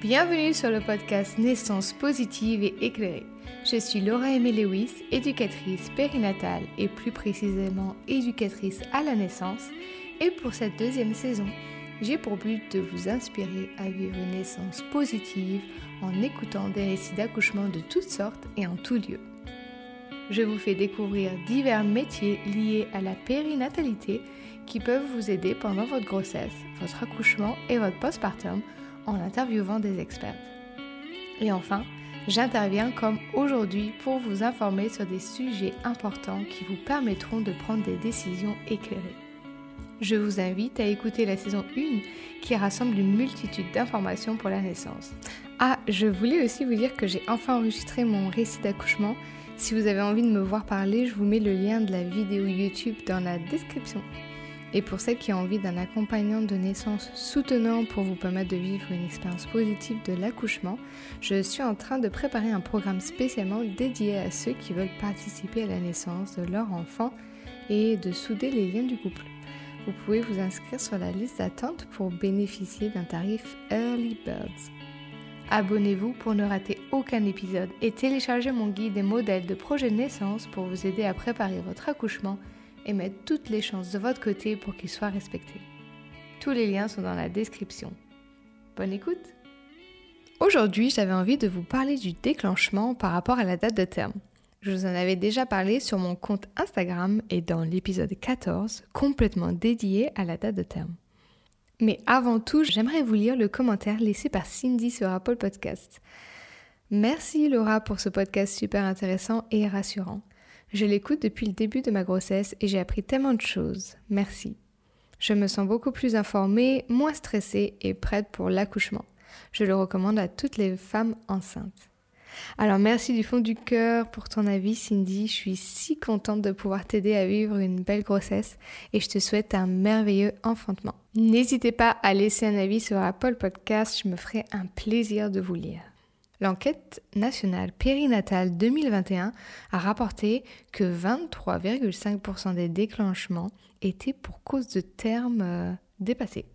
Bienvenue sur le podcast Naissance positive et éclairée. Je suis Laura Aimée Lewis, éducatrice périnatale et plus précisément éducatrice à la naissance. Et pour cette deuxième saison, j'ai pour but de vous inspirer à vivre une naissance positive en écoutant des récits d'accouchement de toutes sortes et en tout lieu. Je vous fais découvrir divers métiers liés à la périnatalité qui peuvent vous aider pendant votre grossesse, votre accouchement et votre postpartum en interviewant des experts. Et enfin, j'interviens comme aujourd'hui pour vous informer sur des sujets importants qui vous permettront de prendre des décisions éclairées. Je vous invite à écouter la saison 1 qui rassemble une multitude d'informations pour la naissance. Ah, je voulais aussi vous dire que j'ai enfin enregistré mon récit d'accouchement. Si vous avez envie de me voir parler, je vous mets le lien de la vidéo YouTube dans la description. Et pour celles qui ont envie d'un accompagnant de naissance soutenant pour vous permettre de vivre une expérience positive de l'accouchement, je suis en train de préparer un programme spécialement dédié à ceux qui veulent participer à la naissance de leur enfant et de souder les liens du couple. Vous pouvez vous inscrire sur la liste d'attente pour bénéficier d'un tarif Early Birds. Abonnez-vous pour ne rater aucun épisode et téléchargez mon guide des modèles de projet de naissance pour vous aider à préparer votre accouchement et mettre toutes les chances de votre côté pour qu'il soit respecté. Tous les liens sont dans la description. Bonne écoute Aujourd'hui, j'avais envie de vous parler du déclenchement par rapport à la date de terme. Je vous en avais déjà parlé sur mon compte Instagram et dans l'épisode 14, complètement dédié à la date de terme. Mais avant tout, j'aimerais vous lire le commentaire laissé par Cindy sur Apple Podcast. Merci Laura pour ce podcast super intéressant et rassurant. Je l'écoute depuis le début de ma grossesse et j'ai appris tellement de choses. Merci. Je me sens beaucoup plus informée, moins stressée et prête pour l'accouchement. Je le recommande à toutes les femmes enceintes. Alors merci du fond du cœur pour ton avis Cindy, je suis si contente de pouvoir t'aider à vivre une belle grossesse et je te souhaite un merveilleux enfantement. N'hésitez pas à laisser un avis sur Apple Podcast, je me ferai un plaisir de vous lire. L'enquête nationale périnatale 2021 a rapporté que 23,5% des déclenchements étaient pour cause de termes euh, dépassés.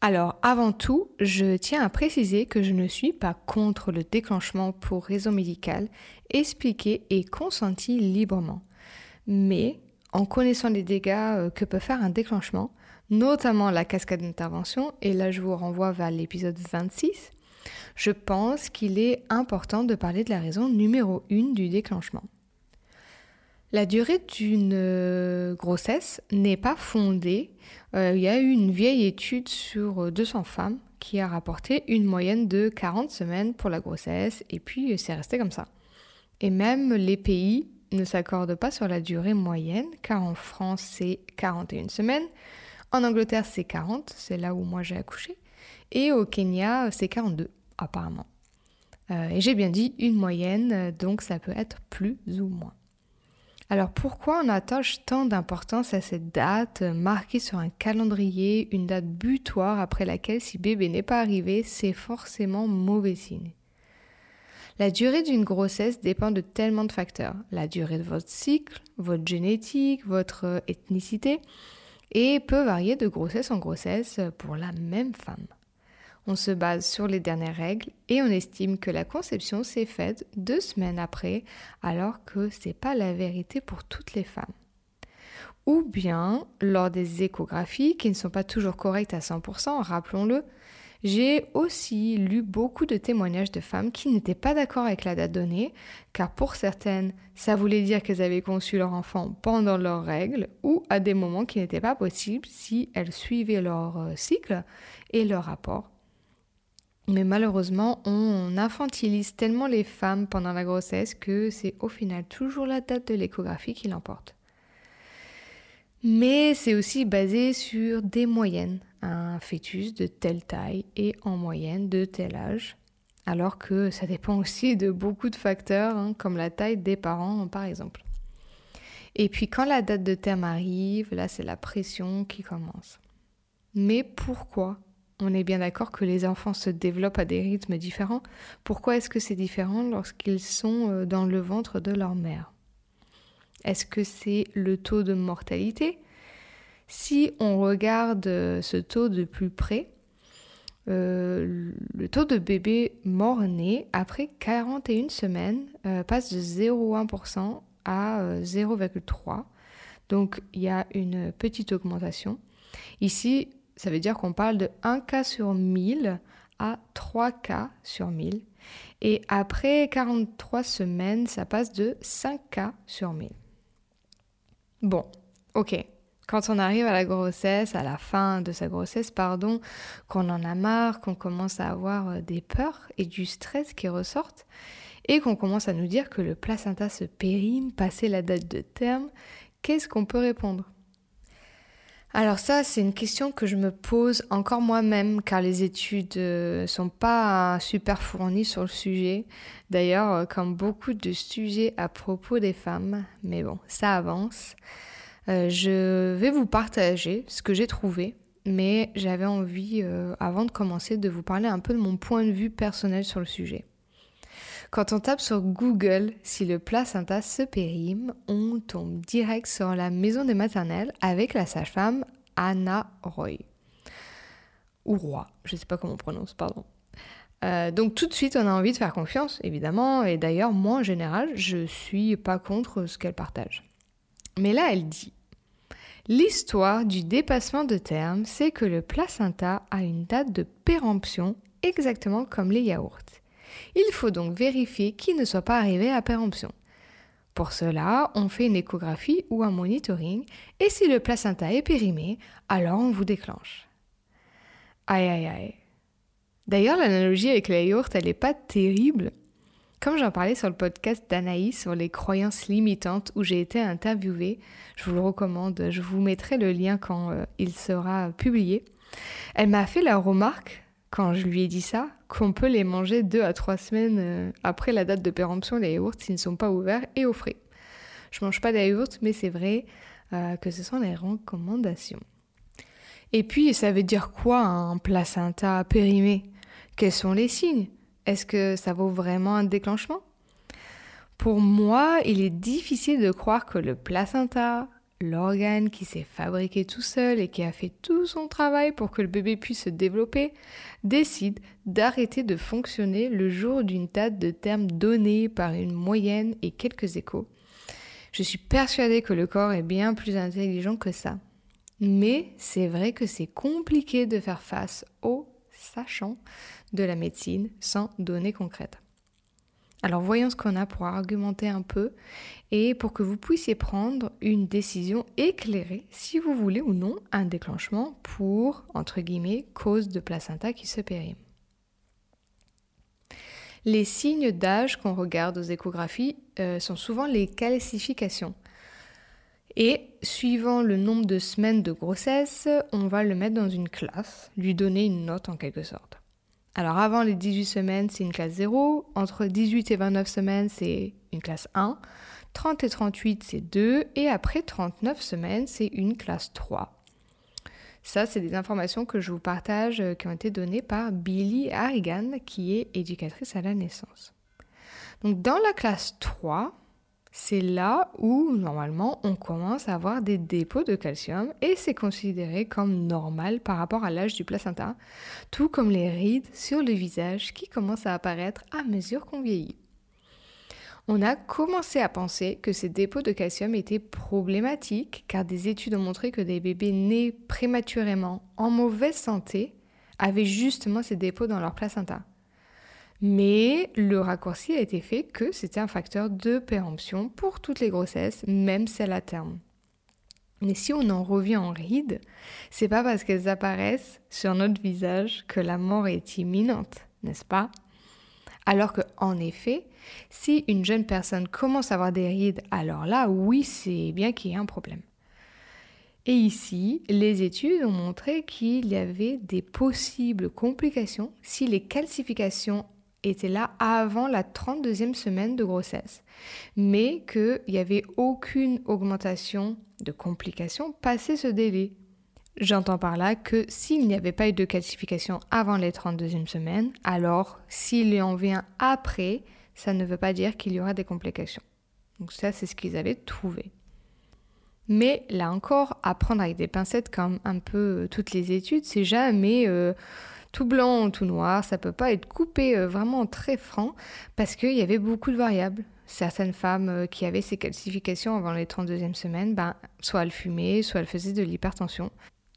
Alors, avant tout, je tiens à préciser que je ne suis pas contre le déclenchement pour raison médicale, expliqué et consenti librement. Mais, en connaissant les dégâts euh, que peut faire un déclenchement, notamment la cascade d'intervention, et là je vous renvoie vers l'épisode 26, je pense qu'il est important de parler de la raison numéro 1 du déclenchement. La durée d'une euh, grossesse n'est pas fondée. Euh, il y a eu une vieille étude sur 200 femmes qui a rapporté une moyenne de 40 semaines pour la grossesse et puis c'est resté comme ça. Et même les pays ne s'accordent pas sur la durée moyenne car en France c'est 41 semaines, en Angleterre c'est 40, c'est là où moi j'ai accouché, et au Kenya c'est 42 apparemment. Euh, et j'ai bien dit une moyenne, donc ça peut être plus ou moins. Alors pourquoi on attache tant d'importance à cette date marquée sur un calendrier, une date butoir après laquelle si bébé n'est pas arrivé, c'est forcément mauvais signe? La durée d'une grossesse dépend de tellement de facteurs. La durée de votre cycle, votre génétique, votre ethnicité, et peut varier de grossesse en grossesse pour la même femme. On se base sur les dernières règles et on estime que la conception s'est faite deux semaines après, alors que ce n'est pas la vérité pour toutes les femmes. Ou bien, lors des échographies qui ne sont pas toujours correctes à 100%, rappelons-le, j'ai aussi lu beaucoup de témoignages de femmes qui n'étaient pas d'accord avec la date donnée, car pour certaines, ça voulait dire qu'elles avaient conçu leur enfant pendant leurs règles ou à des moments qui n'étaient pas possibles si elles suivaient leur euh, cycle et leur rapport mais malheureusement, on infantilise tellement les femmes pendant la grossesse que c'est au final toujours la date de l'échographie qui l'emporte. Mais c'est aussi basé sur des moyennes. Un fœtus de telle taille et en moyenne de tel âge. Alors que ça dépend aussi de beaucoup de facteurs, hein, comme la taille des parents par exemple. Et puis quand la date de terme arrive, là c'est la pression qui commence. Mais pourquoi on est bien d'accord que les enfants se développent à des rythmes différents. Pourquoi est-ce que c'est différent lorsqu'ils sont euh, dans le ventre de leur mère? Est-ce que c'est le taux de mortalité? Si on regarde euh, ce taux de plus près, le taux de bébés morts-nés après 41 semaines passe de 0,1% à 0,3%. Donc il y a une petite augmentation. Ici, ça veut dire qu'on parle de 1 cas sur 1000 à 3 cas sur 1000. Et après 43 semaines, ça passe de 5 cas sur 1000. Bon, ok. Quand on arrive à la grossesse, à la fin de sa grossesse, pardon, qu'on en a marre, qu'on commence à avoir euh, des peurs et du stress qui ressortent, et qu'on commence à nous dire que le placenta se périme, passé la date de terme, qu'est-ce qu'on peut répondre? Alors ça, c'est une question que je me pose encore moi-même car les études ne euh, sont pas super fournies sur le sujet. D'ailleurs, euh, comme beaucoup de sujets à propos des femmes, mais bon, ça avance. Euh, je vais vous partager ce que j'ai trouvé, mais j'avais envie, avant de commencer, de vous parler un peu de mon point de vue personnel sur le sujet. Quand on tape sur Google si le placenta se périme, on tombe direct sur la maison des maternelles avec la sage-femme Anna Roy. Ou Roy, je ne sais pas comment on prononce, pardon. Euh, donc tout de suite, on a envie de faire confiance, évidemment, et d'ailleurs, moi en général, je suis pas contre ce qu'elle partage. Mais là, elle dit L'histoire du dépassement de terme, c'est que le placenta a une date de péremption exactement comme les yaourts. Il faut donc vérifier qu'il ne soit pas arrivé à péremption. Pour cela, on fait une échographie ou un monitoring et si le placenta est périmé, alors on vous déclenche. Aïe aïe aïe. D'ailleurs, l'analogie avec la yaourt, elle n'est pas terrible. Comme j'en parlais sur le podcast d'Anaïs sur les croyances limitantes où j'ai été interviewée, je vous le recommande, je vous mettrai le lien quand euh, il sera publié. Elle m'a fait la remarque quand je lui ai dit ça, qu'on peut les manger deux à trois semaines euh, après la date de péremption, les yaourts, s'ils ne sont pas ouverts et au frais. Je mange pas des mais c'est vrai euh, que ce sont les recommandations. Et puis, ça veut dire quoi un placenta périmé? Quels sont les signes? Est-ce que ça vaut vraiment un déclenchement? Pour moi, il est difficile de croire que le placenta l'organe qui s'est fabriqué tout seul et qui a fait tout son travail pour que le bébé puisse se développer, décide d'arrêter de fonctionner le jour d'une date de terme donnée par une moyenne et quelques échos. Je suis persuadée que le corps est bien plus intelligent que ça. Mais c'est vrai que c'est compliqué de faire face aux sachants de la médecine sans données concrètes. Alors voyons ce qu'on a pour argumenter un peu et pour que vous puissiez prendre une décision éclairée si vous voulez ou non un déclenchement pour, entre guillemets, cause de placenta qui se périme. Les signes d'âge qu'on regarde aux échographies euh, sont souvent les calcifications. Et suivant le nombre de semaines de grossesse, on va le mettre dans une classe, lui donner une note en quelque sorte. Alors avant les 18 semaines, c'est une classe 0. Entre 18 et 29 semaines, c'est une classe 1. 30 et 38, c'est 2. Et après 39 semaines, c'est une classe 3. Ça, c'est des informations que je vous partage euh, qui ont été données par Billy Harrigan, qui est éducatrice à la naissance. Donc dans la classe 3, c'est là où normalement on commence à avoir des dépôts de calcium et c'est considéré comme normal par rapport à l'âge du placenta, tout comme les rides sur le visage qui commencent à apparaître à mesure qu'on vieillit. On a commencé à penser que ces dépôts de calcium étaient problématiques car des études ont montré que des bébés nés prématurément en mauvaise santé avaient justement ces dépôts dans leur placenta. Mais le raccourci a été fait que c'était un facteur de péremption pour toutes les grossesses, même celles à terme. Mais si on en revient en rides, c'est pas parce qu'elles apparaissent sur notre visage que la mort est imminente, n'est-ce pas? Alors que, en effet, si une jeune personne commence à avoir des rides, alors là, oui, c'est bien qu'il y ait un problème. Et ici, les études ont montré qu'il y avait des possibles complications si les calcifications était là avant la 32e semaine de grossesse, mais qu'il n'y avait aucune augmentation de complications passé ce délai. J'entends par là que s'il n'y avait pas eu de calcification avant les 32e semaines, alors s'il en vient après, ça ne veut pas dire qu'il y aura des complications. Donc ça, c'est ce qu'ils avaient trouvé. Mais là encore, à prendre avec des pincettes comme un peu toutes les études, c'est jamais euh, tout blanc ou tout noir, ça peut pas être coupé euh, vraiment très franc parce qu'il y avait beaucoup de variables. Certaines femmes euh, qui avaient ces calcifications avant les 32e semaines, ben, soit elles fumaient, soit elles faisaient de l'hypertension.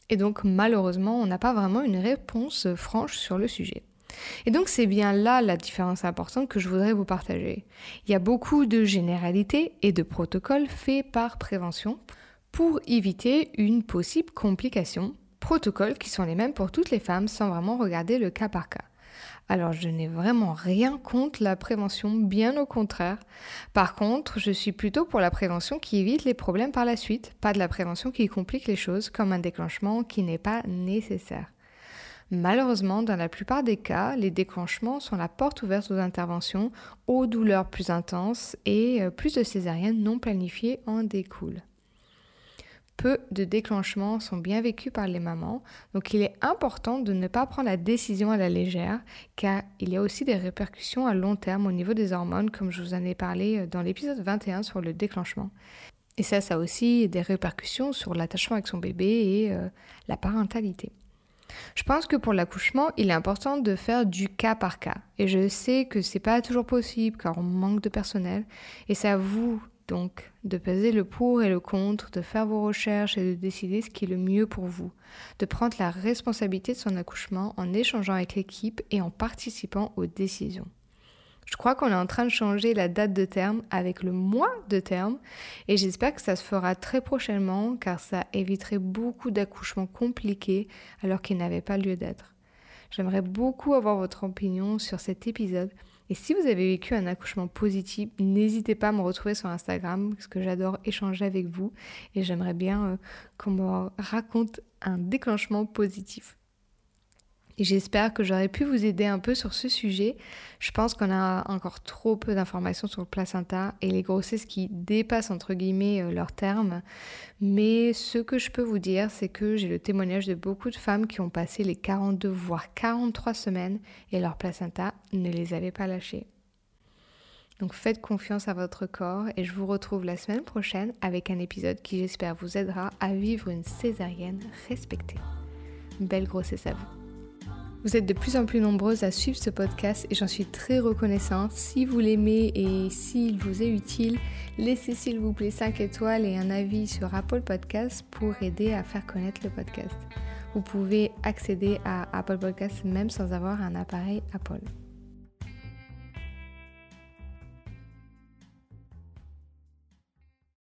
Et donc malheureusement, on n'a pas vraiment une réponse euh, franche sur le sujet. Et donc c'est bien là la différence importante que je voudrais vous partager. Il y a beaucoup de généralités et de protocoles faits par prévention pour éviter une possible complication, protocoles qui sont les mêmes pour toutes les femmes sans vraiment regarder le cas par cas. Alors je n'ai vraiment rien contre la prévention, bien au contraire. Par contre, je suis plutôt pour la prévention qui évite les problèmes par la suite, pas de la prévention qui complique les choses comme un déclenchement qui n'est pas nécessaire. Malheureusement, dans la plupart des cas, les déclenchements sont la porte ouverte aux interventions, aux douleurs plus intenses et euh, plus de césariennes non planifiées en découlent. Peu de déclenchements sont bien vécus par les mamans, donc il est important de ne pas prendre la décision à la légère, car il y a aussi des répercussions à long terme au niveau des hormones, comme je vous en ai parlé euh, dans l'épisode 21 sur le déclenchement. Et ça, ça a aussi des répercussions sur l'attachement avec son bébé et euh, la parentalité. Je pense que pour l'accouchement, il est important de faire du cas par cas. Et je sais que c'est pas toujours possible car on manque de personnel. Et c'est à vous donc de peser le pour et le contre, de faire vos recherches et de décider ce qui est le mieux pour vous, de prendre la responsabilité de son accouchement en échangeant avec l'équipe et en participant aux décisions. Je crois qu'on est en train de changer la date de terme avec le mois de terme et j'espère que ça se fera très prochainement car ça éviterait beaucoup d'accouchements compliqués alors qu'ils n'avaient pas lieu d'être. J'aimerais beaucoup avoir votre opinion sur cet épisode et si vous avez vécu un accouchement positif, n'hésitez pas à me retrouver sur Instagram parce que j'adore échanger avec vous et j'aimerais bien euh, qu'on me raconte un déclenchement positif. J'espère que j'aurais pu vous aider un peu sur ce sujet. Je pense qu'on a encore trop peu d'informations sur le placenta et les grossesses qui dépassent entre guillemets euh, leurs termes. Mais ce que je peux vous dire, c'est que j'ai le témoignage de beaucoup de femmes qui ont passé les 42 voire 43 semaines et leur placenta ne les avait pas lâchées. Donc faites confiance à votre corps et je vous retrouve la semaine prochaine avec un épisode qui j'espère vous aidera à vivre une césarienne respectée. Belle grossesse à vous. Vous êtes de plus en plus nombreuses à suivre ce podcast et j'en suis très reconnaissante. Si vous l'aimez et s'il vous est utile, laissez s'il vous plaît 5 étoiles et un avis sur Apple Podcast pour aider à faire connaître le podcast. Vous pouvez accéder à Apple Podcast même sans avoir un appareil Apple.